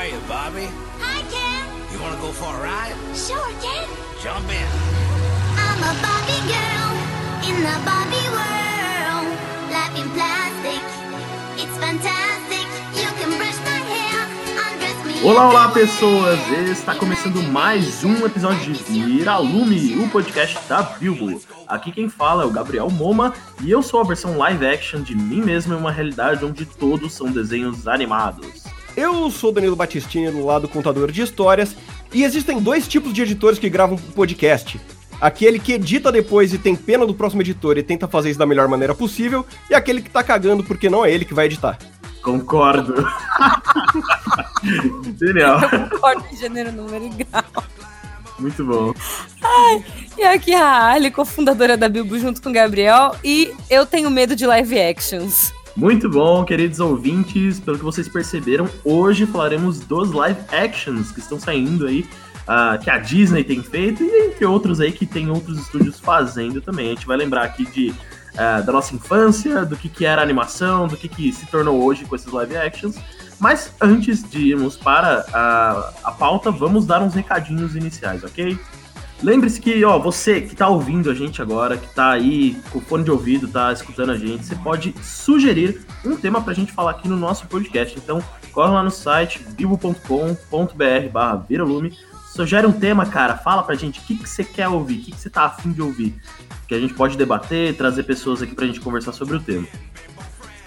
are you, Bobby? Hi, Ken. You want to go for a ride? Sure, Ken. Jump in. I'm a Barbie girl in the Barbie world. Life in plastic, it's fantastic. You can brush my hair, undress me. Olá, olá pessoas! Está começando mais um episódio de Viralume, o podcast da Bilbo. Aqui quem fala é o Gabriel Moma e eu sou a versão live action de mim mesmo em uma realidade onde todos são desenhos animados. Eu sou Danilo Battistini, do lado contador de histórias, e existem dois tipos de editores que gravam podcast. Aquele que edita depois e tem pena do próximo editor e tenta fazer isso da melhor maneira possível, e aquele que tá cagando porque não é ele que vai editar. Concordo. Genial. Concordo em gênero, número e grau. Muito bom. E aqui é a Ali, cofundadora da Bilbo, junto com o Gabriel. E eu tenho medo de live actions. Muito bom, queridos ouvintes. Pelo que vocês perceberam, hoje falaremos dos live actions que estão saindo aí, ah, que a Disney tem feito e entre outros aí que tem outros estúdios fazendo também. A gente vai lembrar aqui de ah, da nossa infância, do que, que era animação, do que, que se tornou hoje com esses live actions. Mas antes de irmos para a, a pauta, vamos dar uns recadinhos iniciais, ok? Lembre-se que, ó, você que tá ouvindo a gente agora, que tá aí com fone de ouvido, tá escutando a gente, você pode sugerir um tema pra gente falar aqui no nosso podcast. Então, corre lá no site bibo.com.br barra viralume, sugere um tema, cara, fala pra gente o que, que você quer ouvir, o que, que você tá afim de ouvir, que a gente pode debater, trazer pessoas aqui pra gente conversar sobre o tema.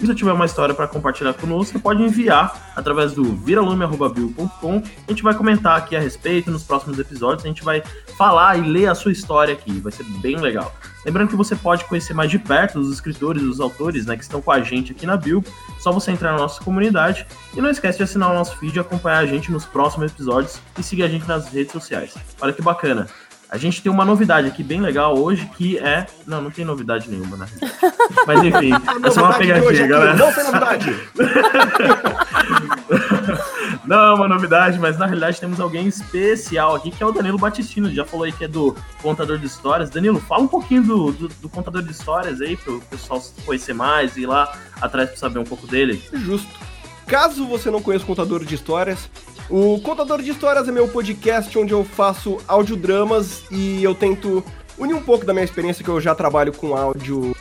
Se você tiver uma história para compartilhar conosco, pode enviar através do viralume.com. A gente vai comentar aqui a respeito nos próximos episódios. A gente vai falar e ler a sua história aqui. Vai ser bem legal. Lembrando que você pode conhecer mais de perto os escritores, os autores né, que estão com a gente aqui na Bilbo. Só você entrar na nossa comunidade. E não esquece de assinar o nosso feed acompanhar a gente nos próximos episódios e seguir a gente nas redes sociais. Olha que bacana. A gente tem uma novidade aqui bem legal hoje que é. Não, não tem novidade nenhuma, realidade. Mas enfim, é só uma pegadinha, galera. Não tem novidade! Não é uma novidade, mas na realidade temos alguém especial aqui, que é o Danilo Batistino. Já falou aí que é do Contador de Histórias. Danilo, fala um pouquinho do, do, do Contador de Histórias aí, para o pessoal conhecer mais e ir lá atrás para saber um pouco dele. Justo. Caso você não conheça o Contador de Histórias, o Contador de Histórias é meu podcast onde eu faço audiodramas e eu tento unir um pouco da minha experiência que eu já trabalho com áudio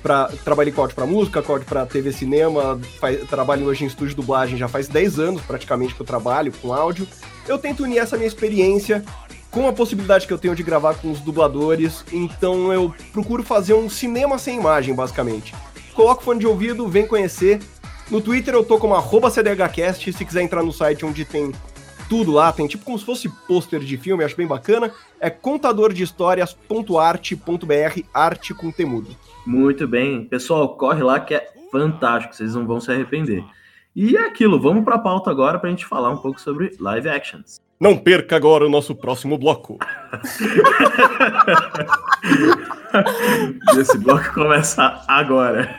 Pra, trabalhei com áudio pra música, com áudio pra TV cinema, faz- trabalho hoje em estúdio de dublagem já faz 10 anos praticamente que eu trabalho com áudio. Eu tento unir essa minha experiência com a possibilidade que eu tenho de gravar com os dubladores, então eu procuro fazer um cinema sem imagem, basicamente. Coloca o fone de ouvido, vem conhecer. No Twitter eu tô como arroba CDHcast, se quiser entrar no site onde tem tudo lá, tem tipo como se fosse pôster de filme, acho bem bacana. É contadordehistórias.arte.br, arte com temudo. Muito bem. Pessoal, corre lá que é fantástico, vocês não vão se arrepender. E é aquilo, vamos para a pauta agora para a gente falar um pouco sobre live actions. Não perca agora o nosso próximo bloco. Esse bloco começa agora.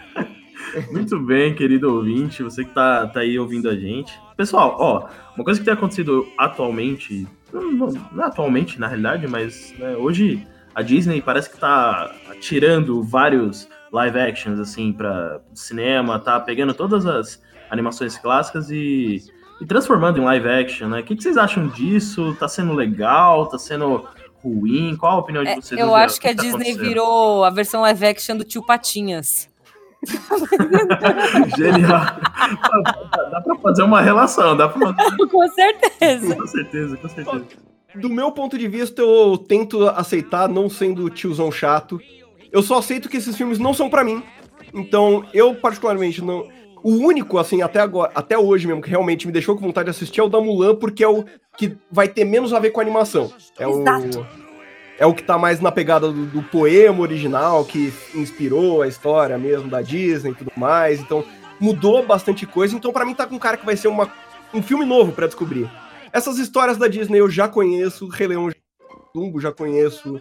Muito bem, querido ouvinte, você que tá, tá aí ouvindo a gente. Pessoal, ó, uma coisa que tem acontecido atualmente, não, não- é atualmente na realidade, mas né, hoje a Disney parece que tá tirando vários live actions assim para cinema, tá pegando todas as animações clássicas e, e transformando em live action, né? O que, que vocês acham disso? Tá sendo legal? Tá sendo ruim? Qual a opinião de É, vocês? eu no geral? acho O que a tá Disney virou a versão live action do tio Patinhas. Genial. dá pra fazer uma relação, dá pra Com certeza. Com certeza, com certeza. Do meu ponto de vista, eu tento aceitar, não sendo tiozão chato. Eu só aceito que esses filmes não são pra mim. Então, eu particularmente não. O único, assim, até agora, até hoje mesmo, que realmente me deixou com vontade de assistir é o da Mulan, porque é o que vai ter menos a ver com a animação. É Exato. o. É o que tá mais na pegada do, do poema original, que inspirou a história mesmo da Disney e tudo mais. Então, mudou bastante coisa. Então, pra mim, tá com um cara que vai ser uma, um filme novo pra descobrir. Essas histórias da Disney eu já conheço, Rei Leão, Dumbo já conheço.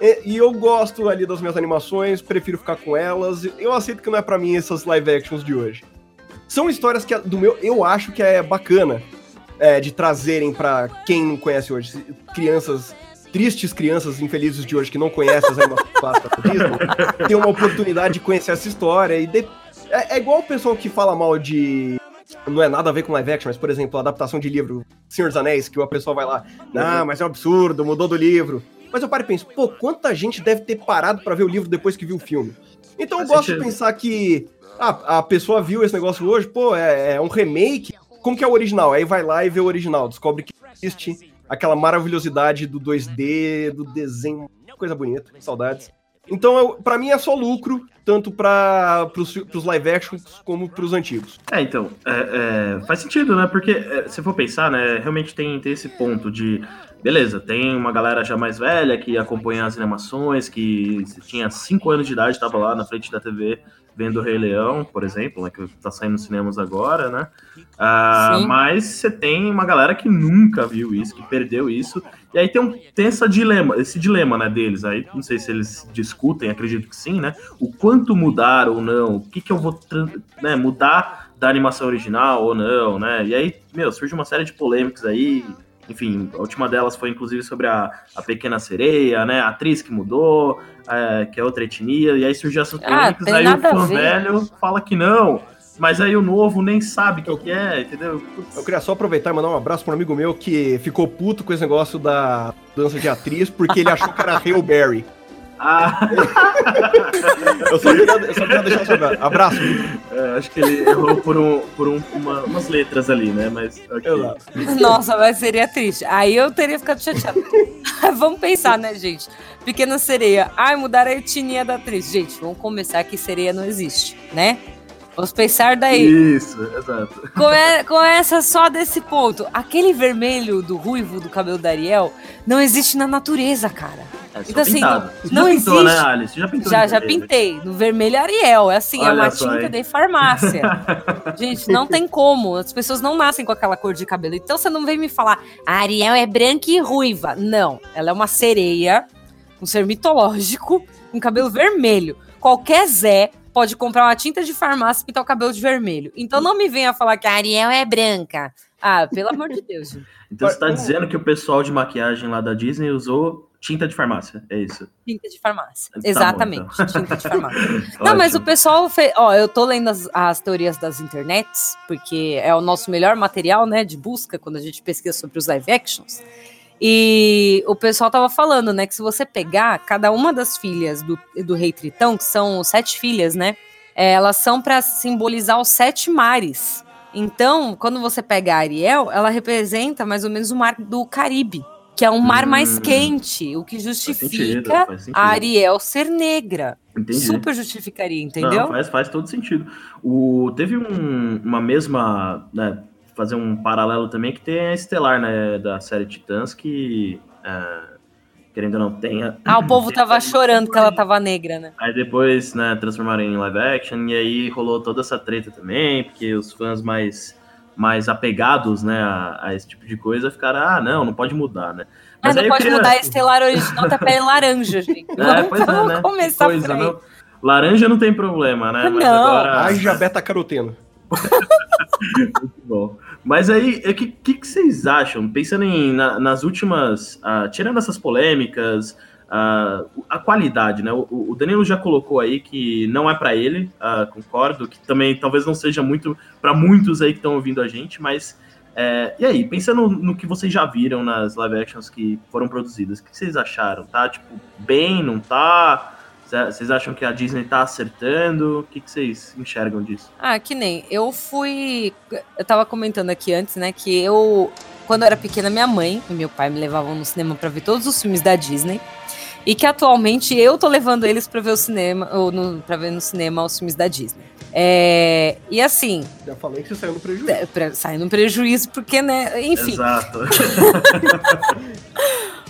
E, e eu gosto ali das minhas animações, prefiro ficar com elas. Eu aceito que não é pra mim essas live actions de hoje. São histórias que do meu eu acho que é bacana é, de trazerem pra quem não conhece hoje, crianças tristes crianças infelizes de hoje que não conhecem as animações tem uma oportunidade de conhecer essa história e de- é, é igual o pessoal que fala mal de não é nada a ver com live action, mas, por exemplo, a adaptação de livro Senhor dos Anéis, que a pessoa vai lá, não, mas é um absurdo, mudou do livro. Mas eu paro e penso, pô, quanta gente deve ter parado pra ver o livro depois que viu o filme? Então eu gosto de sentido. pensar que ah, a pessoa viu esse negócio hoje, pô, é, é um remake. Como que é o original? Aí vai lá e vê o original, descobre que existe aquela maravilhosidade do 2D, do desenho, coisa bonita, saudades. Então, pra mim é só lucro, tanto para pros live actions como pros antigos. É, então, é, é, faz sentido, né? Porque é, se for pensar, né, realmente tem, tem esse ponto de. Beleza, tem uma galera já mais velha que acompanha as animações, que tinha 5 anos de idade, estava lá na frente da TV vendo o Rei Leão, por exemplo, né, que tá saindo nos cinemas agora, né? Ah, mas você tem uma galera que nunca viu isso, que perdeu isso, e aí tem, um, tem essa dilema, esse dilema né, deles. Aí não sei se eles discutem, acredito que sim, né? O quanto mudar ou não, o que, que eu vou né, mudar da animação original ou não, né? E aí, meu, surge uma série de polêmicas aí. Enfim, a última delas foi inclusive sobre a, a Pequena Sereia, né? A atriz que mudou, é, que é outra etnia, e aí surgiu essas Ah, polêmicas, tem aí o fã velho fala que não, mas aí o novo nem sabe o que, que é, entendeu? Putz. Eu queria só aproveitar e mandar um abraço para um amigo meu que ficou puto com esse negócio da dança de atriz, porque ele achou que era Hail Berry. Ah, Eu só queria, eu só queria deixar abraço. é, acho que ele errou por, um, por um- uma- umas letras ali, né? Mas ok. Exato. Nossa, mas seria triste. Aí eu teria ficado chateada. vamos pensar, né, gente? Pequena sereia. Ai, mudaram a etnia da atriz. Gente, vamos começar que sereia não existe, né? Vamos pensar daí. Isso, exato. Come- começa só desse ponto. Aquele vermelho do ruivo do cabelo da Ariel não existe na natureza, cara. É Então, assim, pintado. Você não já pintou, existe. né, Alice? Já pintou Já, já vermelho? pintei. No vermelho Ariel. É assim, é Olha uma só, tinta hein? de farmácia. Gente, não tem como. As pessoas não nascem com aquela cor de cabelo. Então você não vem me falar, a Ariel é branca e ruiva. Não. Ela é uma sereia, um ser mitológico, com cabelo vermelho. Qualquer Zé pode comprar uma tinta de farmácia e pintar o cabelo de vermelho. Então não me venha falar que a Ariel é branca. Ah, pelo amor de Deus, gente. Então você tá dizendo que o pessoal de maquiagem lá da Disney usou tinta de farmácia, é isso? Tinta de farmácia. Tá bom, Exatamente, então. tinta de farmácia. Não, mas o pessoal fez. Ó, eu tô lendo as, as teorias das internets, porque é o nosso melhor material, né, de busca quando a gente pesquisa sobre os live actions. E o pessoal tava falando, né, que se você pegar cada uma das filhas do, do Rei Tritão, que são sete filhas, né, é, elas são para simbolizar os sete mares. Então, quando você pega a Ariel, ela representa mais ou menos o mar do Caribe, que é um mar mais Hum. quente, o que sentido, justifica faz sentido. a Ariel ser negra. Entendi. Super justificaria, entendeu? Não, faz, faz todo sentido. O, teve um- uma mesma. Né, fazer um paralelo também que tem a Estelar, né? Da série Titãs, que. é, querendo ou não, tenha. Ah, o povo tava chorando que ela tava negra, né? Aí depois, né, transformaram em live action, e aí rolou toda essa treta também, porque os fãs mais, mais apegados, né, a, a esse tipo de coisa ficaram, ah, não, não pode mudar, né? Ah, não aí eu pode queria- mudar a estelar original da pele laranja, gente. É, Vamos, pois é, vamos né? começar Coisa, por aí. não. Laranja não tem problema, né? Mas Não. agora. Ai, já beta caroteno. Muito bom. Mas aí, o que, que, que vocês acham? Pensando em, na- nas últimas. ah, tirando essas polêmicas, ah, a qualidade, né? O, o Danilo já colocou aí que não é pra ele, ah, concordo, que também talvez não seja muito para muitos aí que estão ouvindo a gente, mas. é, e aí, pensando no que vocês já viram nas live actions que foram produzidas, o que vocês acharam? Tá, tipo, bem, não tá? Vocês acham que a Disney tá acertando? O que, que vocês enxergam disso? Ah, que nem. Eu fui. Eu tava comentando aqui antes, né? Que eu. Quando eu era pequena, minha mãe e meu pai me levavam no cinema pra ver todos os filmes da Disney. E que atualmente eu tô levando eles pra ver o cinema, ou no, pra ver no cinema os filmes da Disney. É, e assim, Já falei que você saiu no prejuízo. é, pra, saindo um prejuízo, porque, né? Enfim. Exato.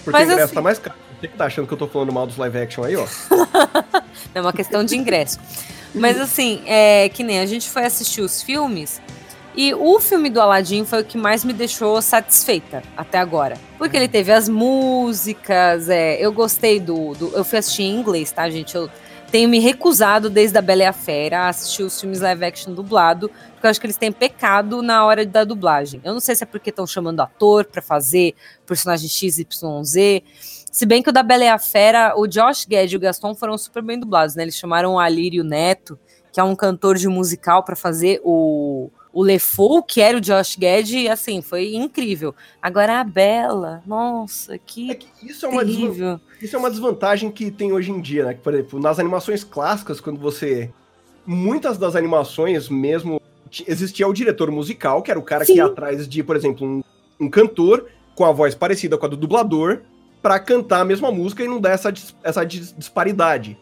Porque mas o ingresso assim- tá mais caro. Você que tá achando que eu tô falando mal dos live action aí, ó. É uma questão de ingresso. Mas assim, é que nem a gente foi assistir os filmes e o filme do Aladdin foi o que mais me deixou satisfeita até agora. Porque ele teve as músicas, é, eu gostei do, do. Eu fui assistir em inglês, tá, gente? Eu tenho me recusado desde a Bela e a Fera a assistir os filmes live action dublado, porque eu acho que eles têm pecado na hora da dublagem. Eu não sei se é porque estão chamando ator pra fazer personagem XYZ. Se bem que o da Bela e a Fera, o Josh Gad e o Gaston foram super bem dublados, né? Eles chamaram o Alírio Neto, que é um cantor de musical, pra fazer o, o LeFou, que era o Josh Gad, assim, foi incrível. Agora a Bela, nossa, que, É que isso é uma desvan-. Isso é uma desvantagem que tem hoje em dia, né? Que, por exemplo, nas animações clássicas, quando você. Muitas das animações mesmo. ti- Existia o diretor musical, que era o cara que Sim. ia atrás de, por exemplo, um, um cantor com a voz parecida com a do dublador, pra cantar a mesma música e não dar essa, essa dis- disparidade.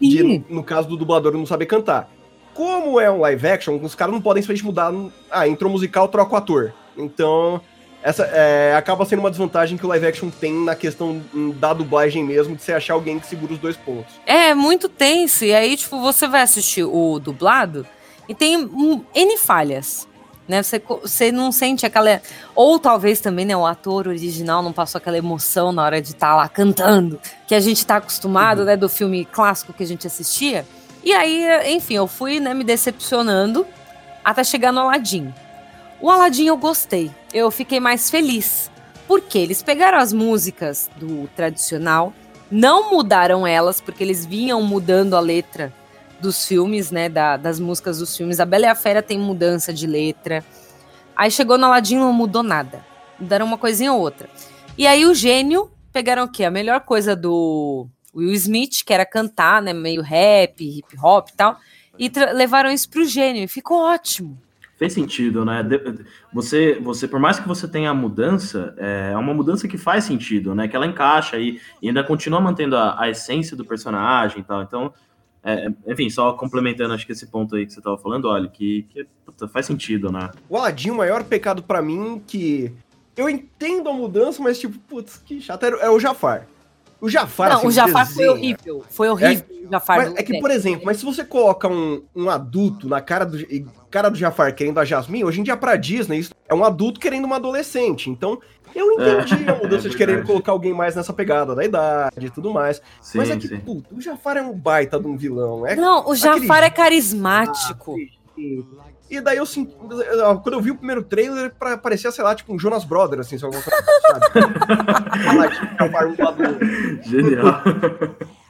De, no caso do dublador não saber cantar. Como é um live action, os caras não podem simplesmente mudar. Ah, entrou musical, troca o ator. Então, essa é, acaba sendo uma desvantagem que o live action tem na questão da dublagem mesmo, de você achar alguém que segura os dois pontos. É, muito tenso. E aí, tipo, você vai assistir o dublado e tem um, N falhas. Né? Você, você não sente aquela. Ou talvez também, né? O ator original não passou aquela emoção na hora de estar lá cantando, que a gente tá acostumado, né? Do filme clássico que a gente assistia. E aí, enfim, eu fui, né, me decepcionando até chegar no Aladdin. O Aladdin eu gostei. Eu fiquei mais feliz. Porque eles pegaram as músicas do tradicional, não mudaram elas, porque eles vinham mudando a letra dos filmes, né? da- das músicas dos filmes. A Bela e a Fera tem mudança de letra. Aí chegou no Aladdin não mudou nada. Mudaram uma coisinha ou outra. E aí o gênio pegaram o quê? A melhor coisa do Will Smith, que era cantar, né? Meio rap, hip hop e tal. E levaram isso pro gênio. E ficou ótimo. Fez sentido, né? Você, você, por mais que você tenha a mudança, é uma mudança que faz sentido, né? Que ela encaixa e, e ainda continua mantendo a, a essência do personagem e tal. Então, é, enfim, só complementando, acho que esse ponto aí que você tava falando, olha, que, que puta, faz sentido, né? O Aladdin, o maior pecado pra mim que. Eu entendo a mudança, mas tipo, putz, que chato. É o Jafar. O Jafar, não, assim, o Jafar foi desenho- horrível. Foi horrível o Jafar. Mas é que, por exemplo, mas se você coloca um, um adulto na cara do, e cara do Jafar querendo a Jasmine, hoje em dia pra Disney, isso é um adulto querendo uma adolescente. Então, eu entendi a mudança é de querer colocar alguém mais nessa pegada da idade e tudo mais. Sim, mas é que, sim. puta, o Jafar é um baita de um vilão. É Não, o Jafar aquele- é carismático. E daí eu senti. Quando eu vi o primeiro trailer, parecia, sei lá, tipo um Jonas Brothers, assim, só alguma coisa, sabe? Um do outro. Genial.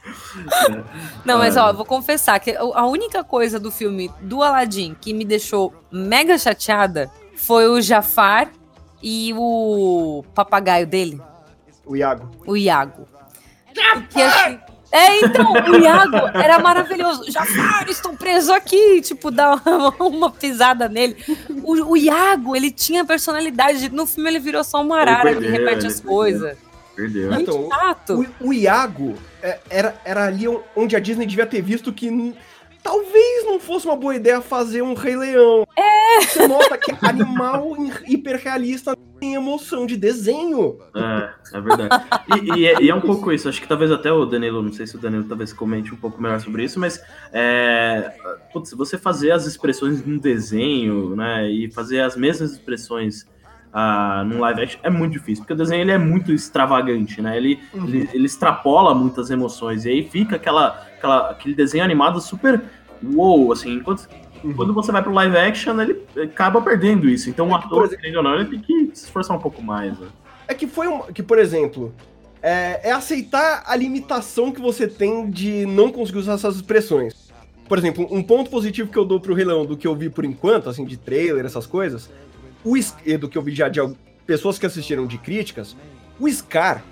Não, mas Ah. ó, vou confessar que a única coisa do filme do Aladdin que me deixou mega chateada foi o Jafar e o papagaio dele, O Iago. o Iago. Que, assim, é, então, o Iago era maravilhoso. Jafar, estou preso aqui. Tipo, dá uma, uma pisada nele. O, o Iago, ele tinha personalidade. No filme ele virou só uma arara que perdeu, repete ele as coisas. Perdeu. Muito Então, chato. O, o Iago é, era, era ali onde a Disney devia ter visto que talvez não fosse uma boa ideia fazer um Rei Leão. É! Você nota que animal hi- hiperrealista tem emoção de desenho. É, é verdade. E, e é, e é um pouco isso. Acho que talvez até o Danilo, não sei se o Danilo talvez comente um pouco melhor sobre isso, mas é, putz, você fazer as expressões num desenho, né, e fazer as mesmas expressões ah, num live action é muito difícil, porque o desenho ele é muito extravagante, né? Ele, ele, ele extrapola muitas emoções e aí fica aquela, aquela aquele desenho animado super wow, assim, enquanto quando você vai pro live action, ele acaba perdendo isso. Então, o É que, por ator, exemplo- querendo ou não, ele tem que se esforçar um pouco mais. Né? É que foi um. Que, por exemplo, é, é aceitar a limitação que você tem de não conseguir usar essas expressões. Por exemplo, um ponto positivo que eu dou pro Rei Leão do que eu vi por enquanto, assim, de trailer, essas coisas, o e do que eu vi já de pessoas que assistiram de críticas, o Scar,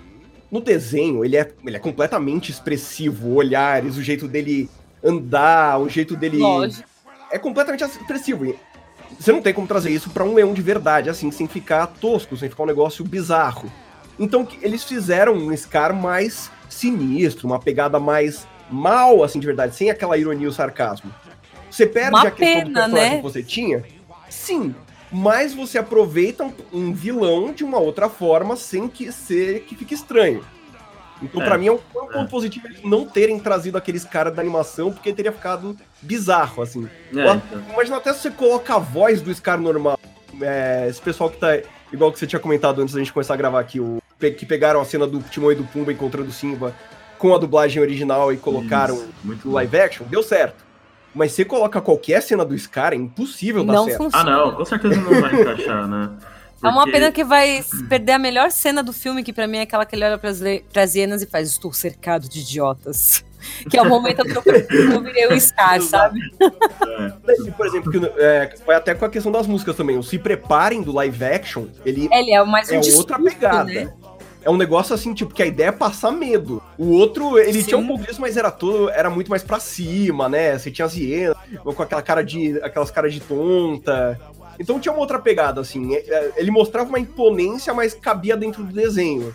no desenho, ele é, ele é completamente expressivo, olhares, o jeito dele andar, o jeito dele Lógico. é completamente expressivo. Você não tem como trazer isso pra um leão de verdade, assim, sem ficar tosco, sem ficar um negócio bizarro. Então eles fizeram um Scar mais sinistro, uma pegada mais mal, assim, de verdade, sem aquela ironia e o sarcasmo. Você perde Uma a questão do pena, personagem né? que você tinha? Sim. Mas você aproveita um, um vilão de uma outra forma sem que ser que fique estranho. Então, É, pra mim, é um, ponto é. positivo eles não terem trazido aqueles caras da animação, porque teria ficado bizarro, assim. É, então. Imagina até se você coloca a voz do Scar normal. É, esse pessoal que tá. Igual que você tinha comentado antes da gente começar a gravar aqui, o, que pegaram a cena do Timão e do Pumba encontrando o Simba com a dublagem original e colocaram Isso, muito no live action, deu certo. Mas você coloca qualquer cena do Scar, é impossível dar Não certo. Ah, funciona. não, com certeza não vai encaixar, né? É uma Porque- pena que vai perder a melhor cena do filme, que pra mim é aquela que ele olha pras, le- pras hienas e faz: Estou cercado de idiotas. Que é o momento que eu, virei o Scar, sabe? E, Por exemplo, que, é, vai até com a questão das músicas também. O Se Preparem do live action, ele Ele é mais um é discurso, outra pegada. né? É um negócio assim, tipo, que a ideia é passar medo. O outro, ele Sim. tinha um pouco disso, mas era todo, era muito mais pra cima, né? Você tinha as hienas, com aquela cara de. aquelas caras de tonta. Então tinha uma outra pegada, assim. É, é, Ele mostrava uma imponência, mas cabia dentro do desenho.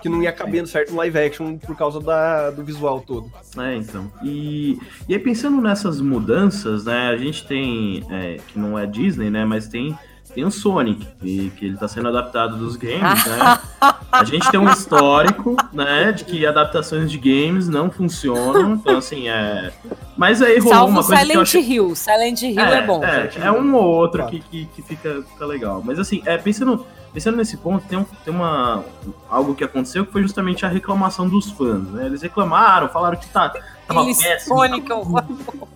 Que não ia cabendo certo no live action por causa da, do visual todo. É, então. E, e aí, pensando nessas mudanças, né? A gente tem. é, que não é Disney, né? Mas tem. Tem o Sonic, que, que ele tá sendo adaptado dos games, né? A gente tem um histórico, né, de que adaptações de games não funcionam. Então, assim, é. Mas aí rolou Salvo uma coisa que eu Silent achei... Hill. Silent Hill é, bom. É, é um ou outro que, que, que fica, fica legal. Mas assim, é, pensando, pensando nesse ponto, tem, um, tem uma, algo que aconteceu que foi justamente a reclamação dos fãs. Né? Eles reclamaram, falaram que tá, tava Aquele péssimo. Sonic, eu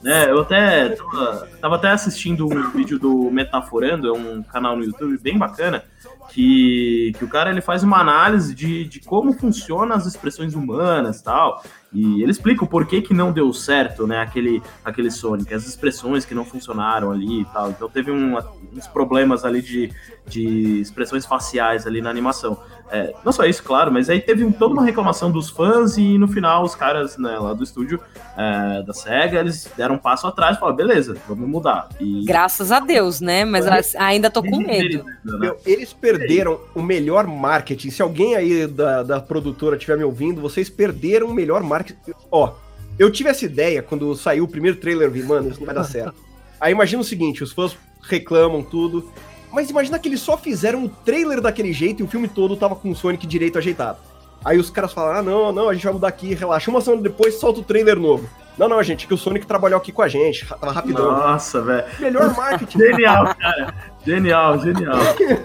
né? Eu até tava, tava até assistindo um vídeo do Metaforando, é um canal no YouTube bem bacana, que, que o cara ele faz uma análise de, de como funcionam as expressões humanas e tal. E ele explica o porquê que não deu certo, né, aquele, aquele Sonic, as expressões que não funcionaram ali e tal. Então teve um- uns problemas ali de, de expressões faciais ali na animação. É, não só isso, claro, mas aí teve um- toda uma reclamação dos fãs e no final os caras né, lá do estúdio é, da SEGA, eles deram um passo atrás e falaram, beleza, vamos mudar. E Graças a Deus, né? Mas Eles- ainda tô com medo. né? Meu, eles perderam o melhor marketing. Se alguém aí da, da produtora estiver me ouvindo, vocês perderam o melhor marketing. Ó, eu tive essa ideia quando saiu o primeiro trailer, eu vi, mano, isso não vai dar certo. Aí imagina o seguinte, os fãs reclamam tudo, mas imagina que eles só fizeram o trailer daquele jeito e o filme todo tava com o Sonic direito ajeitado. Aí os caras falaram, ah, não, não, a gente vai mudar aqui, relaxa. Uma semana depois solta o trailer novo. Não, não, gente, que o Sonic trabalhou aqui com a gente, tava rapidão. Nossa, velho. Melhor marketing. Genial, cara. Genial, genial.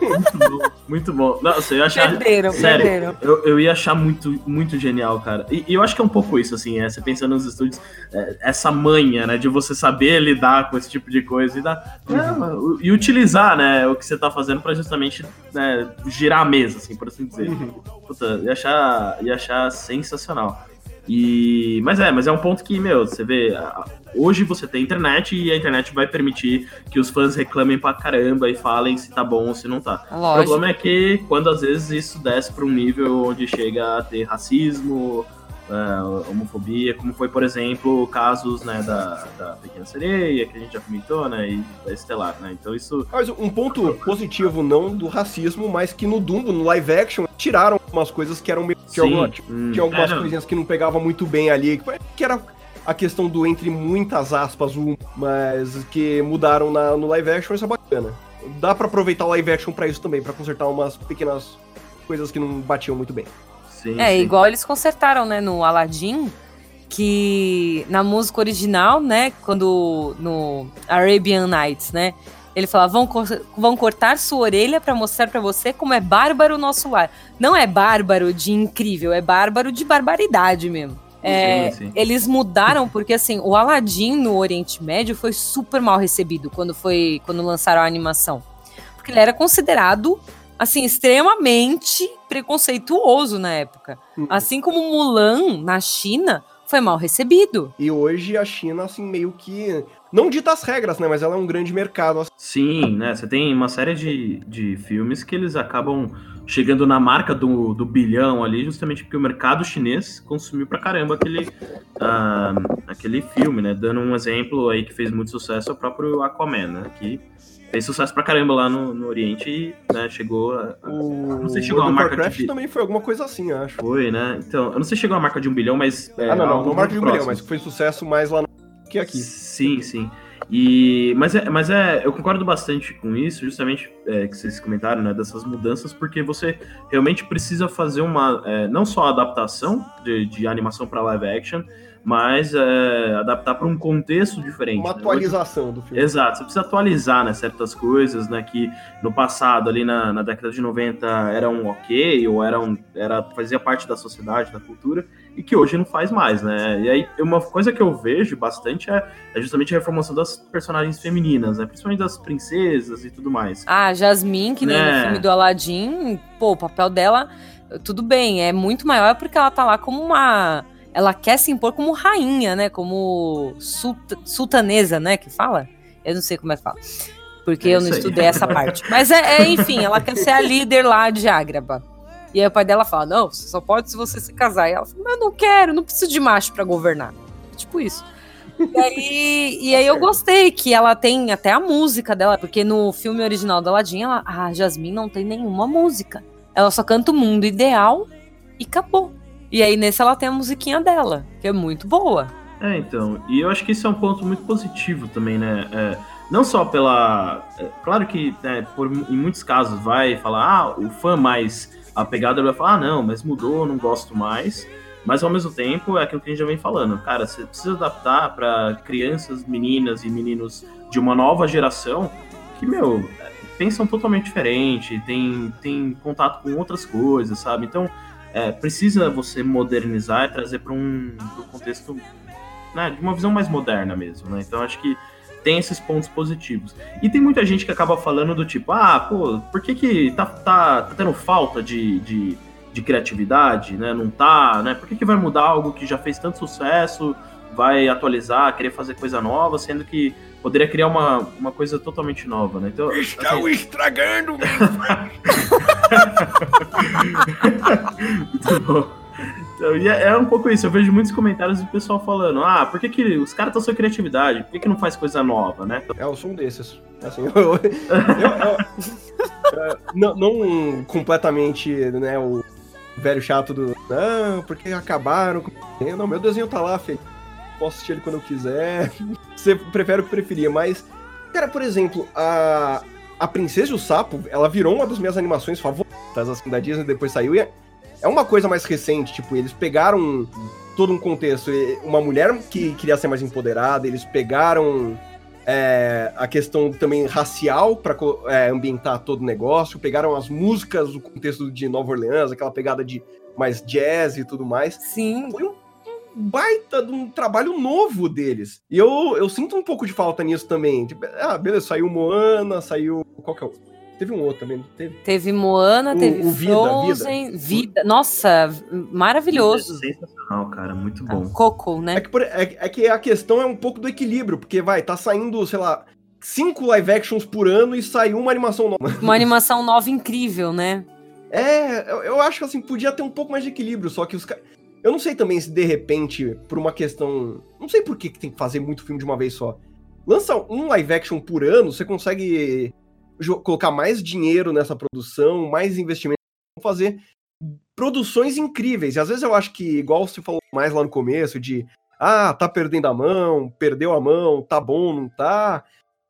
Muito bom, muito bom. Nossa, eu ia achar. Perderam, sério, perderam. Eu, eu ia achar muito, muito genial, cara. E, e eu acho que é um pouco isso, assim, é, você pensando nos estúdios, é, essa manha, né, de você saber lidar com esse tipo de coisa e, dar, não, e utilizar, né, o que você tá fazendo pra justamente né, girar a mesa, assim, por assim dizer. Puta, ia achar, ia achar sensacional. E, mas é, mas é um ponto que, meu, você vê, a- hoje você tem internet e a internet vai permitir que os fãs reclamem pra caramba e falem se tá bom ou se não tá. O Lógico. problema é que quando às vezes isso desce pra um nível onde chega a ter racismo, é, homofobia, como foi, por exemplo, casos né, da, da Pequena Sereia, que a gente já comentou, né, e da Estelar, né? Então isso. Mas um ponto positivo, não do racismo, mas que no Dumbo, no live action, tiraram umas coisas que eram meio. Tinha, Sim, alguma- tipo, hum, tinha algumas é, coisinhas que não pegavam muito bem ali. Que era a questão do entre muitas aspas, um, mas que mudaram na- no live action, isso é bacana. Dá pra aproveitar o live action pra isso também, pra consertar umas pequenas coisas que não batiam muito bem. Sim, É, sim. igual eles consertaram, né, no Aladdin, que na música original, né, quando no Arabian Nights, né, ele fala, vão, cor- vão cortar sua orelha pra mostrar pra você como é bárbaro o nosso lar. Não é bárbaro de incrível, é bárbaro de barbaridade mesmo. É, Sim, sim. Eles mudaram porque assim, o Aladdin no Oriente Médio foi super mal recebido quando foi quando lançaram a animação. Porque ele era considerado assim extremamente preconceituoso na época. Uhum. Assim como Mulan na China foi mal recebido. E hoje a China, assim, meio que. Não dita as regras, né? Mas ela é um grande mercado. assim. Sim, né? Você tem uma série de, de filmes que eles acabam chegando na marca do, do bilhão ali, justamente porque o mercado chinês consumiu pra caramba aquele, ah, aquele filme, né? Dando um exemplo aí que fez muito sucesso é o próprio Aquaman, né? Que fez sucesso pra caramba lá no, no Oriente e né, chegou a, a- O Não sei se chegou a marca de Warcraft bi- também foi alguma coisa assim, acho. Foi, né? Então, eu não sei se chegou a marca de um bilhão, mas. é ah, não, não, não marca de um bilhão, mas foi sucesso mais lá no... que aqui. Sim, sim. E, mas, é, mas é, eu concordo bastante com isso, justamente é, que vocês comentaram, né, dessas mudanças, porque você realmente precisa fazer uma, é, não só adaptação de, de animação para live action, mas é, adaptar para um contexto diferente. Uma né? atualização do filme. Exato, você precisa atualizar né, certas coisas, né? Que no passado, ali na, na década de 90, eram ok, ou eram, era, fazia parte da sociedade, da cultura, e que hoje não faz mais, né? E aí, uma coisa que eu vejo bastante é, é justamente a reformação das personagens femininas, né? Principalmente das princesas e tudo mais. Ah, Jasmine, que nem É. no filme do Aladdin, pô, o papel dela, tudo bem, é muito maior porque ela tá lá como uma. ela quer se impor como rainha, né? Como sulta- sultanesa, né? Que fala? Eu não sei como é que fala. Porque É eu não estudei essa parte. Mas é, é, enfim, ela quer ser a líder lá de Ágraba. E aí o pai dela fala: Não, você só pode se você se casar. E ela fala: Mas eu não quero, não preciso de macho pra governar. Tipo isso. E aí, e aí eu gostei que ela tem até a música dela, porque no filme original da Aladdin, ela, a Jasmine não tem nenhuma música. Ela só canta o mundo ideal e acabou. E aí nesse ela tem a musiquinha dela, que é muito boa. É, então. E eu acho que isso é um ponto muito positivo também, né? É, não só pela. é, claro que né, por, em muitos casos vai falar, ah, o fã mais apegado vai falar, ah, não, mas mudou, não gosto mais. Mas ao mesmo tempo é aquilo que a gente já vem falando. Cara, você precisa adaptar para crianças, meninas e meninos de uma nova geração que, meu, pensam totalmente diferente, tem, tem contato com outras coisas, sabe? Então, é, precisa você modernizar e trazer para um, pra contexto né, de uma visão mais moderna mesmo, né? Então acho que tem esses pontos positivos. E tem muita gente que acaba falando do tipo, ah, pô, por que que tá, tá, tá tendo falta de, de, de criatividade, né? Não tá, né? Por que que vai mudar algo que já fez tanto sucesso, vai atualizar, querer fazer coisa nova, sendo que poderia criar uma, uma coisa totalmente nova, né? Então, assim, estragando! Muito bom. E é, é um pouco isso. Eu vejo muitos comentários do pessoal falando: ah, por que, que os caras estão sem criatividade? Por que, que não faz coisa nova, né? É, eu sou um desses. Assim, eu, eu- eu- é, não, não completamente, né, o velho chato do. Não, porque acabaram. Não, meu desenho tá lá, feio. Posso assistir ele quando eu quiser. Você prefere o que preferia, mas. Cara, por exemplo, a. A Princesa e o Sapo, ela virou uma das minhas animações favoritas, assim, da Disney, depois saiu, e é, é uma coisa mais recente, tipo, eles pegaram todo um contexto, uma mulher que queria ser mais empoderada, eles pegaram é, a questão também racial para ambientar todo o negócio, pegaram as músicas do contexto de Nova Orleans, aquela pegada de mais jazz e tudo mais. Sim. Foi um, um baita de um trabalho novo deles. E eu, eu sinto um pouco de falta nisso também. Tipo, ah, beleza, saiu Moana, saiu. Qual que é o. Teve um outro também, não teve? Teve Moana, O- teve o Vida, Frozen, Vida. Nossa, maravilhoso. Sensacional, cara. Muito Ah, bom. Coco, né? É que, por- é- é que a questão é um pouco do equilíbrio, porque vai, tá saindo, sei lá, cinco live actions por ano e saiu uma animação nova. Uma animação nova incrível, né? É, eu, eu acho que assim, podia ter um pouco mais de equilíbrio, só que os caras. Eu não sei também se de repente, por uma questão. Não sei por que, que tem que fazer muito filme de uma vez só. Lança um live action por ano, você consegue colocar mais dinheiro nessa produção, mais investimento, fazer produções incríveis. E às vezes eu acho que, igual você falou mais lá no começo, de ah, tá perdendo a mão, perdeu a mão, tá bom, não tá.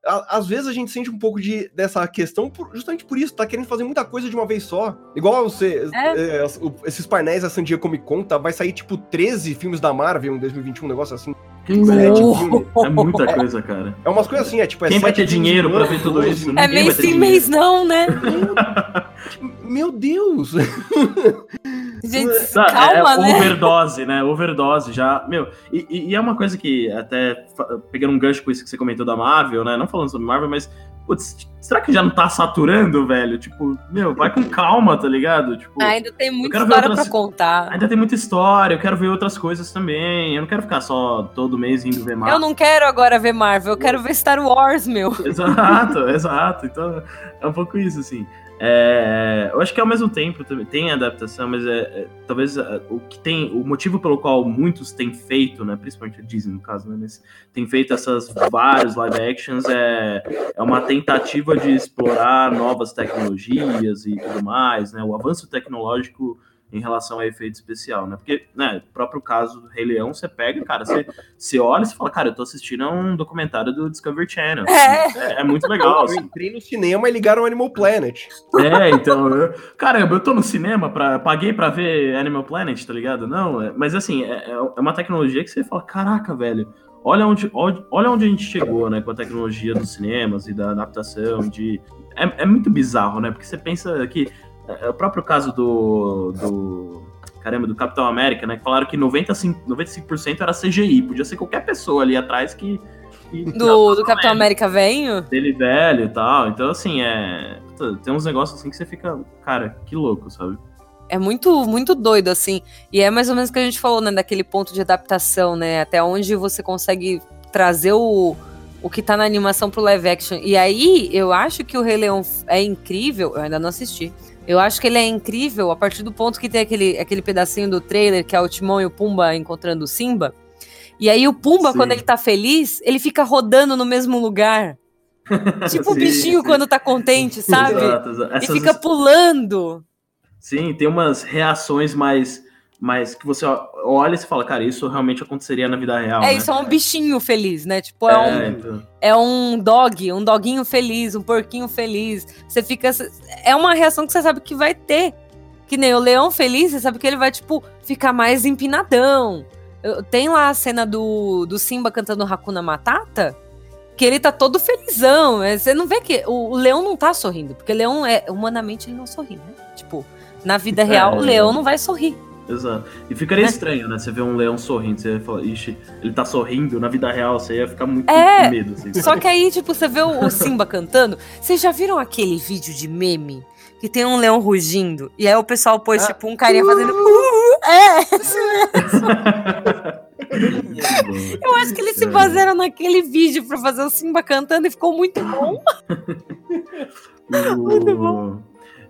Às vezes a gente sente um pouco de, dessa questão justamente por isso, tá querendo fazer muita coisa de uma vez só. Igual você, É. é, esses painéis da San Diego Comic Con, tá, vai sair tipo 13 filmes da Marvel em 2021, um negócio assim. Sete Oh. filmes. É muita coisa, cara. É umas coisas assim, é tipo. É Quem vai ter dinheiro no ver tudo isso? É mês sim, mês não, né? Meu Deus! Gente, Tá, calma, é, né? Overdose, né? Overdose já. Meu, e, e- é uma coisa que, até pegando um gancho com isso que você comentou da Marvel, né? Não falando sobre Marvel, mas. Putz, será que já não tá saturando, velho? Tipo, meu, vai com calma, tá ligado? Tipo, Ainda tem muita história outras- pra contar. ainda tem muita história, eu quero ver outras coisas também. Eu não quero ficar só todo mês indo ver Marvel. Eu não quero agora ver Marvel, eu quero ver Star Wars, meu. Exato, exato. Então é um pouco isso, assim. É, eu acho que ao mesmo tempo tem adaptação, mas é, é, talvez é, o que tem, o motivo pelo qual muitos têm feito, né, principalmente a Disney no caso, né, mas tem feito essas vários live actions é, é uma tentativa de explorar novas tecnologias e tudo mais, né, o avanço tecnológico em relação a efeito especial, né? Porque, né, o próprio caso do Rei Leão, você pega, cara, você, você olha e você fala, cara, eu tô assistindo a um documentário do Discovery Channel. É. É, é muito legal. Eu assim. entrei no cinema e ligaram Animal Planet. É, então, eu, caramba, eu tô no cinema, pra, paguei pra ver Animal Planet, tá ligado? Não, é- mas assim, é, é uma tecnologia que você fala, caraca, velho, olha onde, olha olha onde a gente chegou, né, com a tecnologia dos cinemas e da adaptação, de... É, é muito bizarro, né, porque você pensa que é, o próprio caso do, do caramba, do Capitão América, né, que falaram que 95%, 95% era CGI, podia ser qualquer pessoa ali atrás que... que Do, do Capitão América venho? dele velho e tal. Então, assim, é. Tem uns negócios assim que você fica, cara, que louco, sabe? é muito, muito doido, assim. E é mais ou menos o que a gente falou, né? Daquele ponto de adaptação, né? Até onde você consegue trazer o, o que tá na animação pro live action. E aí, eu acho que o Rei Leão é incrível. Eu ainda não assisti. Eu acho que ele é incrível a partir do ponto que tem aquele, aquele pedacinho do trailer que é o Timão e o Pumba encontrando o Simba. E aí o Pumba, Sim. quando ele tá feliz, ele fica rodando no mesmo lugar. Tipo o bichinho sim. quando tá contente, sabe? Exato, exato. E Essas- fica pulando. Sim, tem umas reações mais, mais que você olha e você fala, cara, isso realmente aconteceria na vida real. é né? isso, é um bichinho feliz, né? Tipo, é, um, É, então, é um dog, um doguinho feliz, um porquinho feliz. Você fica. É uma reação que você sabe que vai ter. Que nem o leão feliz, você sabe que ele vai, tipo, ficar mais empinadão. Tem lá a cena do, do Simba cantando Hakuna Matata, que ele tá todo felizão. é, Você não vê que. O, o leão não tá sorrindo, porque leão é. Humanamente ele não sorri, né? Tipo, na vida real, É. o leão não vai sorrir. Exato. E ficaria estranho, né? Você vê um leão sorrindo, você fala, ixi, ele tá sorrindo, na vida real você ia ficar muito É, com medo. Assim, Só que aí, tipo, você vê o, o Simba cantando. Vocês já viram aquele vídeo de meme? Que tem um leão rugindo. E aí o pessoal pôs, Ah. tipo, um carinha fazendo. "Uh", é, isso mesmo. Eu acho que eles se É. basearam naquele vídeo pra fazer o Simba cantando e ficou muito bom. Muito O-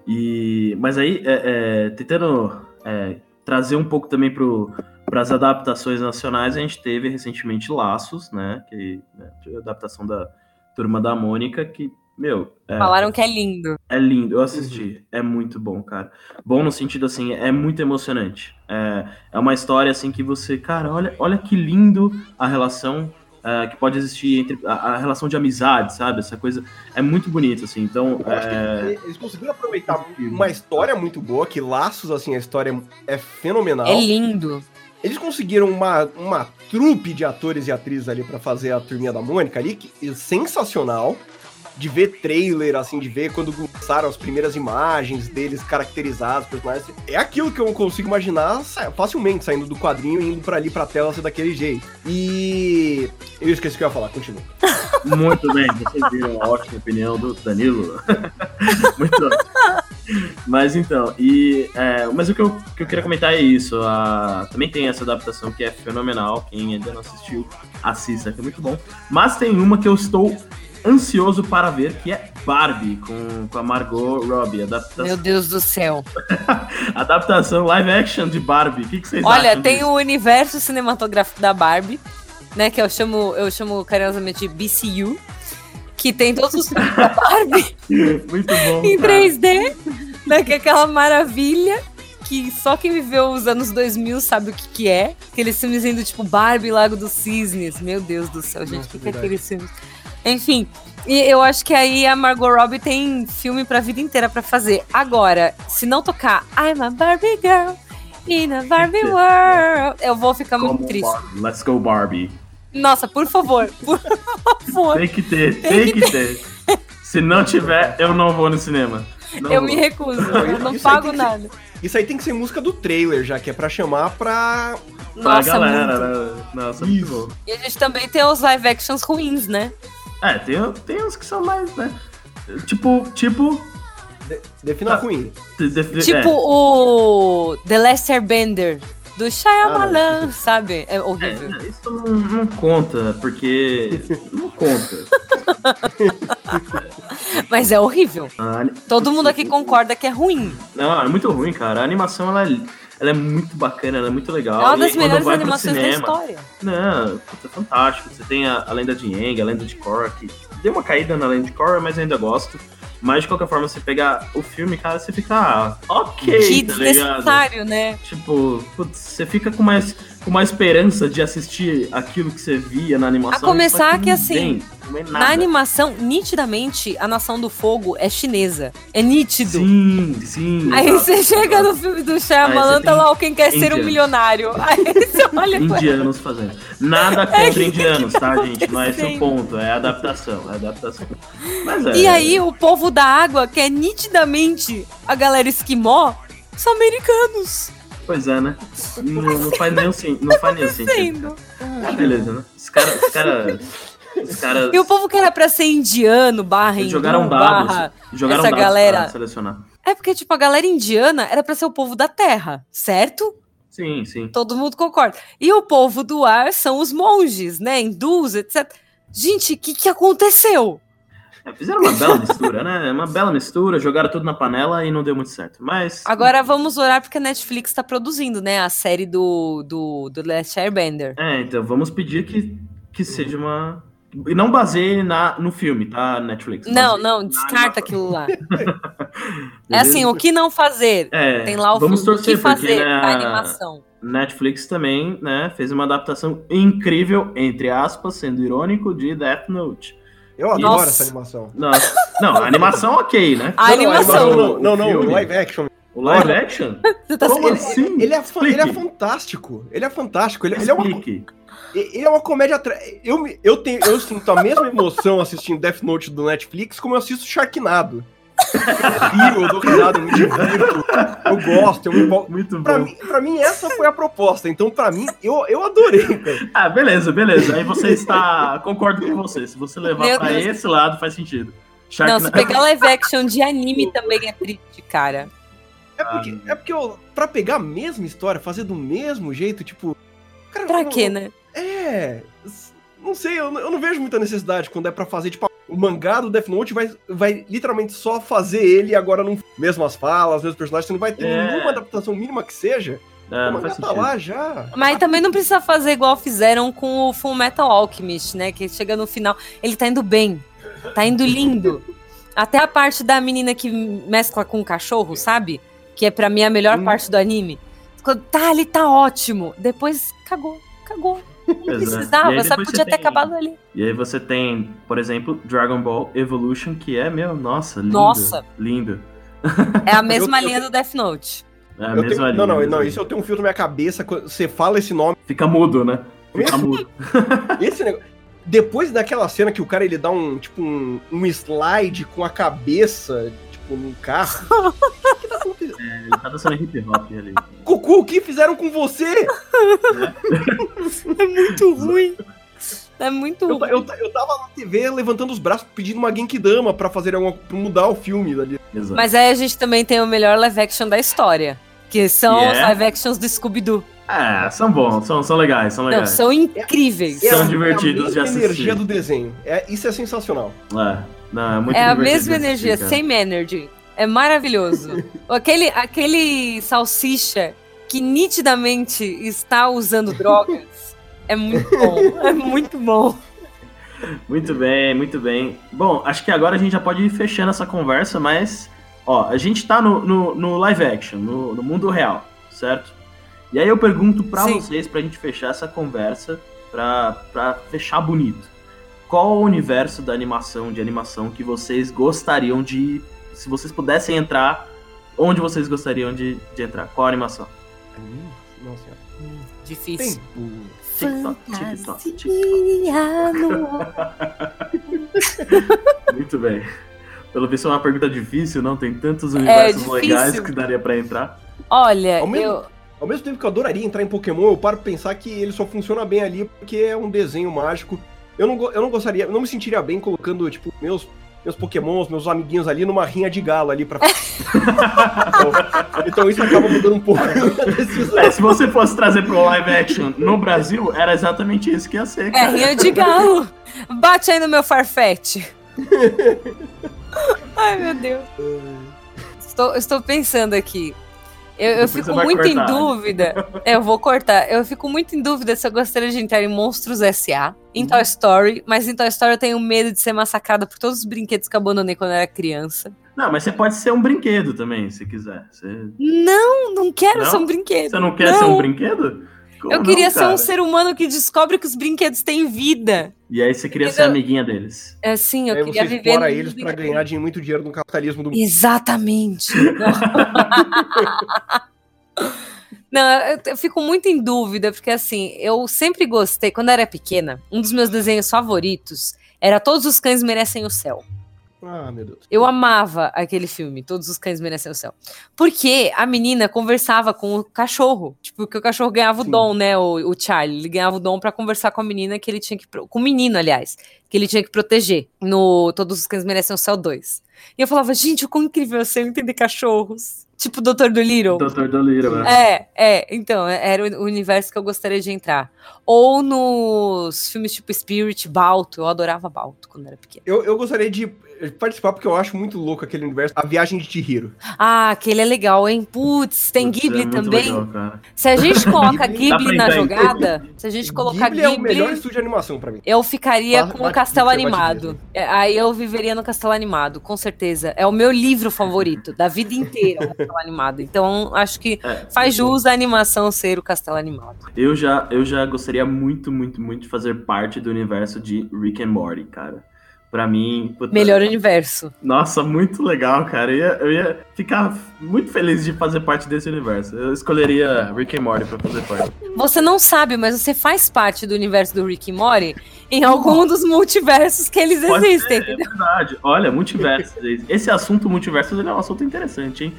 E, mas aí, é, é, tentando é, trazer um pouco também para as adaptações nacionais, a gente teve recentemente Laços, né? Que né, a adaptação da Turma da Mônica, que, meu, é, Falaram que é lindo. é lindo. Eu assisti, é muito bom, cara. Bom no sentido assim, é muito emocionante. É, é uma história assim que você, cara, olha, olha que lindo a relação é, que pode existir entre a, a relação de amizade, sabe? Essa coisa é muito bonita, assim. Então, é, que eles conseguiram aproveitar uma história muito boa, que Laços, assim, a história é fenomenal. É lindo. Eles conseguiram uma, uma trupe de atores e atrizes ali pra fazer a turminha da Mônica ali, que é sensacional. De ver trailer, assim, de ver quando lançaram as primeiras imagens deles caracterizados, personagens. É aquilo que eu consigo imaginar facilmente, saindo do quadrinho e indo pra ali pra tela ser daquele jeito. E. Eu esqueci o que eu ia falar, continua. Muito bem, vocês viram a ótima opinião do Danilo. Muito ótimo. Mas então, e, é, mas o que eu, que eu queria comentar é isso. a- também tem essa adaptação que é fenomenal. Quem ainda não assistiu, assista, que é muito bom. Mas tem uma que eu estou ansioso para ver, que é Barbie, com, com a Margot Robbie. Adaptação, Meu Deus do céu. adaptação live action de Barbie. O que, que vocês acham? Olha, tem disso? o universo cinematográfico da Barbie, né? Que eu chamo, eu chamo carinhosamente de BCU. Que tem todos os filmes da Barbie Muito bom. em cara. 3D, né? Que é aquela maravilha que só quem viveu os anos 2000 sabe o que, que é. Aqueles filmes indo tipo Barbie Lago dos Cisnes. Meu Deus do céu, gente, o que, que é aqueles filmes? Enfim, e eu acho que aí a Margot Robbie tem filme pra vida inteira pra fazer. Agora, se não tocar I'm a Barbie Girl in a Barbie World, eu vou ficar muito Como triste. Barbie. Let's go Barbie. Nossa, por favor, por favor. Tem que ter, tem, que, ter. Se não tiver, eu não vou no cinema. Não Eu vou. me recuso, eu não Isso pago tem que ser- nada. Isso aí tem que ser música do trailer, já que é pra chamar pra. Pra Nossa, galera, muito. né? Nossa, muito bom. E a gente também tem os live actions ruins, né? É, tem, tem uns que são mais, né? Tipo, tipo. Defina Ah. ruim. de- de- de- Tipo é, o The Last Airbender do Shyamalan, sabe? É horrível. é, isso não, não conta, porque. Não conta. Mas é horrível. A Todo mundo aqui concorda que é ruim. Não, é muito ruim, cara. A animação, ela é, ela é muito bacana, ela é muito legal. É uma E das quando melhores animações da cinema- história. Não, é fantástico. Você tem a, a lenda de Yang, a lenda de Korra, que deu uma caída na lenda de Korra, mas ainda gosto. Mas de qualquer forma, você pega o filme, cara, você fica, ah, ok, Que tá ligado? desnecessário, né? Tipo, putz, você fica com mais, com mais esperança de assistir aquilo que você via na animação. A começar que, não assim, é. Na animação, nitidamente, a Nação do Fogo é chinesa. É nítido. Sim, sim. Aí exato, você chega exato. no filme do Shyamalan, tá lá o quem quer ser um indianos. milionário. Aí você olha pra Indianos fazendo. Nada contra indianos, tá, gente? Não é esse o ponto. É adaptação. É adaptação. É. E aí o povo da água, que é nitidamente a galera esquimó, são americanos. Pois é, né? Não, não faz nem o sen- não faz o sentido. Ah, beleza, né? Os caras. Os caras. Os caras E o povo que era pra ser indiano, barra hindu, jogaram dados. barra... Jogaram essa dados galera- pra selecionar. É porque, tipo, a galera indiana era pra ser o povo da terra, certo? Sim, sim. Todo mundo concorda. E o povo do ar são os monges, né? Hindus, etc. Gente, o que, que aconteceu? É, fizeram uma bela mistura, né? Uma bela mistura, jogaram tudo na panela e não deu muito certo. Mas. Agora vamos orar porque a Netflix tá produzindo, né? A série do, do, do Last Airbender. É, então vamos pedir que, que seja uma. E não baseie na, no filme, tá, Netflix? Não, não, na descarta aquilo lá. É assim, o que não fazer? É, Tem lá o vamos filme, o que torcer, fazer né, da animação. Netflix também, né, fez uma adaptação incrível, entre aspas, sendo irônico, de Death Note. Eu adoro Nossa. essa animação. Nossa, não, a animação ok, né? A animação. Não, não, não, filme. live action. O live action? Você tá Como Ele, assim? ele é, ele é fantástico. Ele é fantástico. Ele, ele é uma, ele é uma comédia. tra- Eu, eu, tenho, eu sinto a mesma emoção assistindo Death Note do Netflix como eu assisto Sharknado. Rio, eu dou risada, eu me divirto. Eu gosto, eu me empolgo. Muito Pra bom. mim, pra mim, essa foi a proposta. Então, pra mim, eu, eu adorei, cara. Ah, beleza, beleza. Aí você está. Concordo com você. Se você levar Meu pra Deus. esse lado, faz sentido. Não, se pegar live action de anime também é triste, cara. É porque, é porque eu, pra pegar a mesma história, fazer do mesmo jeito, tipo. Cara, Pra quê, né? É. Não sei, eu, não- eu não vejo muita necessidade quando é pra fazer, tipo, o mangá do Death Note vai, vai literalmente só fazer ele agora não. Mesmas falas, mesmos personagens, você não vai ter É. nenhuma adaptação mínima que seja. É, o não mangá faz tá lá já. Mas também não precisa fazer igual fizeram com o Full Metal Alchemist, né? Que chega no final, ele tá indo bem, tá indo lindo. Até a parte da menina que mescla com o cachorro, sabe? Que é pra mim a melhor Hum. parte do anime. Quando tá ali, tá ótimo. Depois cagou, cagou. Não Exato. E precisava, só podia ter tem- acabado ali. E aí você tem, por exemplo, Dragon Ball Evolution, que é, meu, nossa, lindo. Nossa. Lindo. É a mesma Eu- eu linha do Death Note. É a Eu mesma tenho- linha. não, não, não, isso eu tenho um filtro na minha cabeça. Quando você fala esse nome. Fica mudo, né? Fica mudo. Esse negócio. Depois daquela cena que o cara ele dá um, tipo, um, um slide com a cabeça, tipo, num carro. Tá acontecendo? Ele tá dançando hip hop ali. Cucu, o que fizeram com você? É muito ruim. É muito Eu, ruim. eu, eu tava na TV levantando os braços pedindo uma Genkidama pra fazer alguma, pra mudar o filme ali. Exato. Mas aí a gente também tem o melhor live action da história. Que são Que os é? live actions do Scooby-Doo. É, são bons, são, são legais, são Não, legais. são incríveis. São a- divertidos de é a assistir. energia do desenho. É, isso é sensacional. É, não, é muito É a mesma assistir, energia, same energy. É maravilhoso. aquele, aquele salsicha que nitidamente está usando drogas é muito bom. É muito bom. Muito bem, muito bem. Bom, acho que agora a gente já pode ir fechando essa conversa, mas, ó, a gente tá no, no, no live action, no, no mundo real, certo? E aí eu pergunto pra Sim. vocês, pra gente fechar essa conversa, pra, pra fechar bonito. Qual o universo da animação, de animação, que vocês gostariam de. Se vocês pudessem entrar, onde vocês gostariam de, de entrar? Qual animação? Nossa senhora. Difícil. Tempo. TikTok. Muito bem. Pelo visto é uma pergunta difícil, não? Tem tantos universos difícil. legais que daria pra entrar. Olha, Ao mesmo- eu, Ao mesmo tempo que eu adoraria entrar em Pokémon, eu paro pra pensar que ele só funciona bem ali porque é um desenho mágico. Eu não, eu não gostaria, eu não me sentiria bem colocando, tipo, meus, meus Pokémons, meus amiguinhos ali numa rinha de galo ali pra. então, então isso acaba mudando um pouco. É, se você fosse trazer pro live action no Brasil, era exatamente isso que ia ser. é cara. rinha de galo. Bate aí no meu farfete. Ai, meu Deus. Estou, estou pensando aqui. Eu, eu fico muito em cortar. dúvida. É, eu vou cortar. Eu fico muito em dúvida se eu gostaria de entrar em Monstros S.A., em Uhum. Toy Story, mas em Toy Story eu tenho medo de ser massacrada por todos os brinquedos que eu abandonei quando eu era criança. Não, mas você pode ser um brinquedo também, se quiser. Você, Não, não quero Não? ser um brinquedo. você não quer ser um brinquedo? Como Eu não, queria ser cara? um ser humano que descobre que os brinquedos têm vida. E aí você queria ser amiguinha deles. É assim, eu Aí queria você viver. explora eles brinquedo. ganhar de muito dinheiro no capitalismo do mundo. Exatamente. Não, eu, eu fico muito em dúvida, porque assim, eu sempre gostei, quando eu era pequena, um dos meus desenhos favoritos era Todos os Cães Merecem o Céu. Ah, meu Deus. Eu amava aquele filme, Todos os Cães Merecem o Céu. Porque a menina conversava com o cachorro. Tipo, que o cachorro ganhava Sim. o dom, né? O, o Charlie. Ele ganhava o dom pra conversar com a menina que ele tinha que. Com o menino, aliás. Que ele tinha que proteger no Todos os Cães Merecem o Céu 2. E eu falava, gente, o quão incrível é ser eu entender cachorros. Tipo o Dr. Dolittle. Doutor Dolira, velho. É, é, então, era o universo que eu gostaria de entrar. Ou nos filmes tipo Spirit, Balto, eu adorava Balto quando era pequena. Eu, eu gostaria de participar porque eu acho muito louco aquele universo. A Viagem de Chihiro. Ah, aquele é legal, hein? Putz, tem Putz, Ghibli é também. legal. Se a gente coloca Ghibli- Ghibli na jogada, se a gente colocar Ghibli é o Ghibli, melhor estúdio de animação pra mim. eu ficaria com o Castelo Animado. É, Aí eu viveria no Castelo Animado, com certeza. É o meu livro favorito da vida inteira, o Castelo Animado. Então, acho que É, faz jus a animação ser o Castelo Animado. Eu já, eu já gostaria muito, muito, muito de fazer parte do universo de Rick and Morty, cara. Pra mim, puta, Melhor universo. Nossa, muito legal, cara. Eu ia, eu ia ficar muito feliz de fazer parte desse universo. Eu escolheria Rick and Morty pra fazer parte. Você não sabe, mas você faz parte do universo do Rick e Morty em algum dos multiversos que eles Pode existem. ser, é verdade. Olha, multiversos. Esse assunto multiversos ele é um assunto interessante, hein?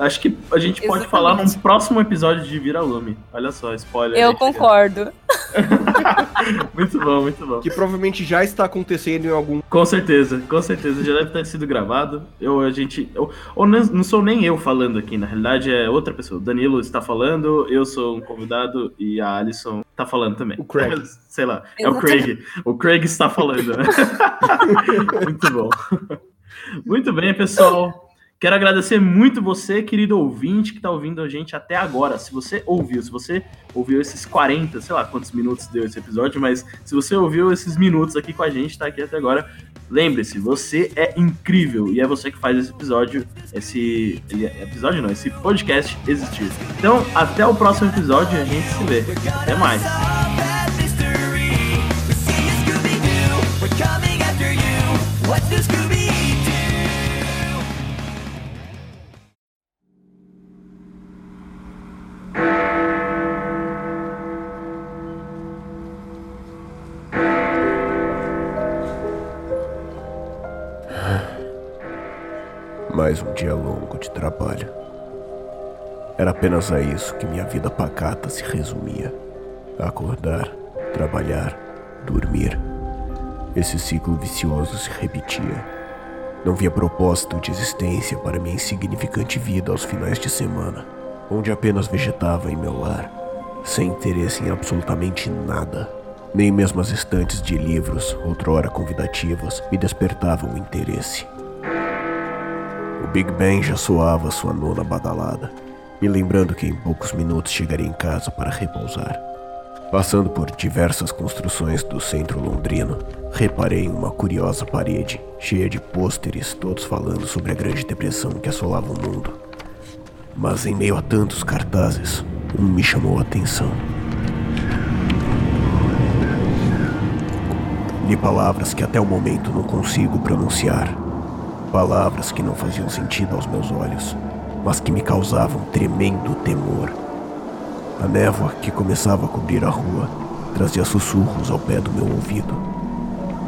Acho que a gente pode Exatamente. falar num próximo episódio de Vira Lume. Olha só, spoiler. Eu aí. concordo. Muito bom, muito bom. Que provavelmente já está acontecendo em algum. Com certeza, com certeza. Já deve ter sido gravado. Eu, a gente. Eu, ou não, não sou nem eu falando aqui, na realidade é outra pessoa. O Danilo está falando, eu sou um convidado e a Alison está falando também. O Craig. Sei lá, é o Craig. O Craig está falando. né? Muito bom. Muito bem, pessoal. Quero agradecer muito você, querido ouvinte, que está ouvindo a gente até agora. Se você ouviu, se você ouviu esses 40, sei lá quantos minutos deu esse episódio, mas se você ouviu esses minutos aqui com a gente, tá aqui até agora, lembre-se, você é incrível e é você que faz esse episódio, esse ele- episódio não, esse podcast existir. Então, até o próximo episódio e a gente se vê. Até mais. Mais Era apenas a isso que minha vida pacata se resumia: acordar, trabalhar, dormir. Esse ciclo vicioso se repetia. Não via propósito de existência para minha insignificante vida aos finais de semana, onde apenas vegetava em meu lar, sem interesse em absolutamente nada. Nem mesmo as estantes de livros, outrora convidativas, me despertavam interesse. O Big Ben já soava sua nona badalada, me lembrando que em poucos minutos chegaria em casa para repousar. Passando por diversas construções do centro londrino, reparei em uma curiosa parede, cheia de pôsteres, todos falando sobre a Grande Depressão que assolava o mundo. Mas em meio a tantos cartazes, um me chamou a atenção. Li palavras que até o momento não consigo pronunciar. Palavras que não faziam sentido aos meus olhos, mas que me causavam tremendo temor. A névoa que começava a cobrir a rua trazia sussurros ao pé do meu ouvido.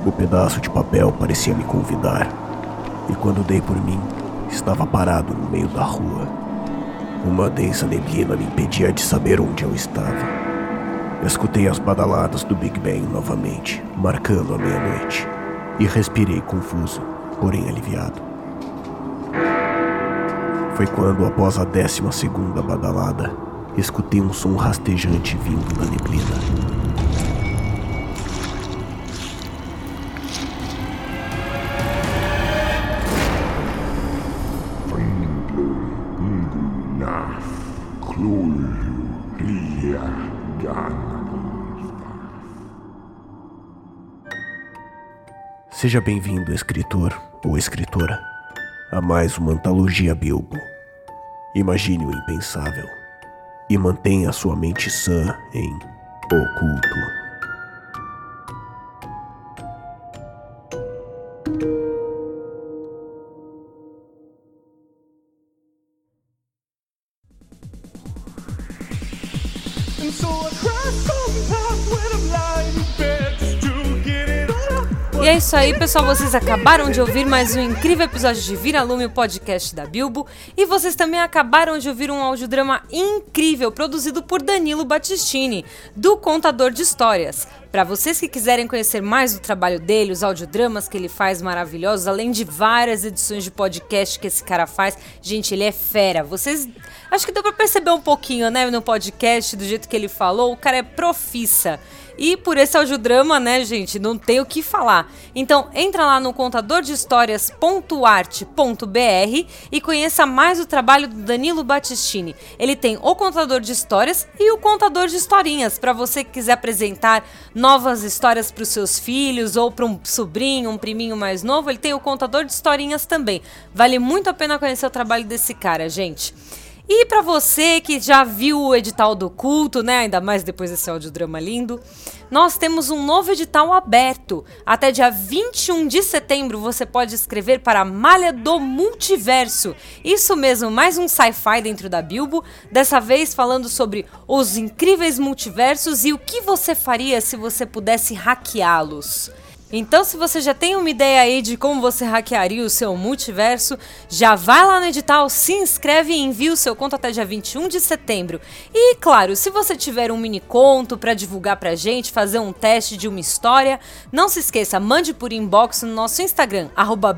O pedaço de papel parecia me convidar, e quando dei por mim, estava parado no meio da rua. Uma densa neblina me impedia de saber onde eu estava. Escutei as badaladas do Big Ben novamente, marcando a meia-noite, e respirei confuso, porém aliviado. Foi quando, após a décima segunda badalada, escutei um som rastejante vindo da neblina. Seja bem-vindo, escritor ou escritora, a mais uma antologia Bilbo. Imagine o impensável e mantenha sua mente sã em oculto. Isso aí, pessoal. Vocês acabaram de ouvir mais um incrível episódio de Vira Lume, o podcast da Bilbo. E vocês também acabaram de ouvir um audiodrama incrível produzido por Danilo Battistini, do Contador de Histórias. Para vocês que quiserem conhecer mais do trabalho dele, os audiodramas que ele faz maravilhosos, além de várias edições de podcast que esse cara faz, gente, ele é fera. Vocês acho que deu para perceber um pouquinho, né, no podcast do jeito que ele falou, o cara é profissa. E por esse audiodrama, né, gente, não tem o que falar. Então, entra lá no contadordehistórias.arte.br e conheça mais o trabalho do Danilo Battistini. Ele tem o contador de histórias e o contador de historinhas, para você que quiser apresentar novas histórias para os seus filhos ou para um sobrinho, um priminho mais novo, ele tem o contador de historinhas também. Vale muito a pena conhecer o trabalho desse cara, gente. E para você que já viu o edital do culto, né, ainda mais depois desse audiodrama lindo, nós temos um novo edital aberto. Até dia 21 de setembro você pode escrever para a Malha do Multiverso. Isso mesmo, mais um sci-fi dentro da Bilbo, dessa vez falando sobre os incríveis multiversos e o que você faria se você pudesse hackeá-los. Então, se você já tem uma ideia aí de como você hackearia o seu multiverso, já vai lá no edital, se inscreve e envia o seu conto até dia 21 de setembro. E, claro, se você tiver um mini conto para divulgar pra gente, fazer um teste de uma história, não se esqueça, mande por inbox no nosso Instagram,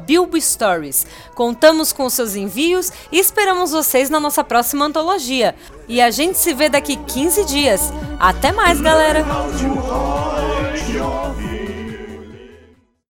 BilboStories. Contamos com os seus envios e esperamos vocês na nossa próxima antologia. E a gente se vê daqui 15 dias. Até mais, galera!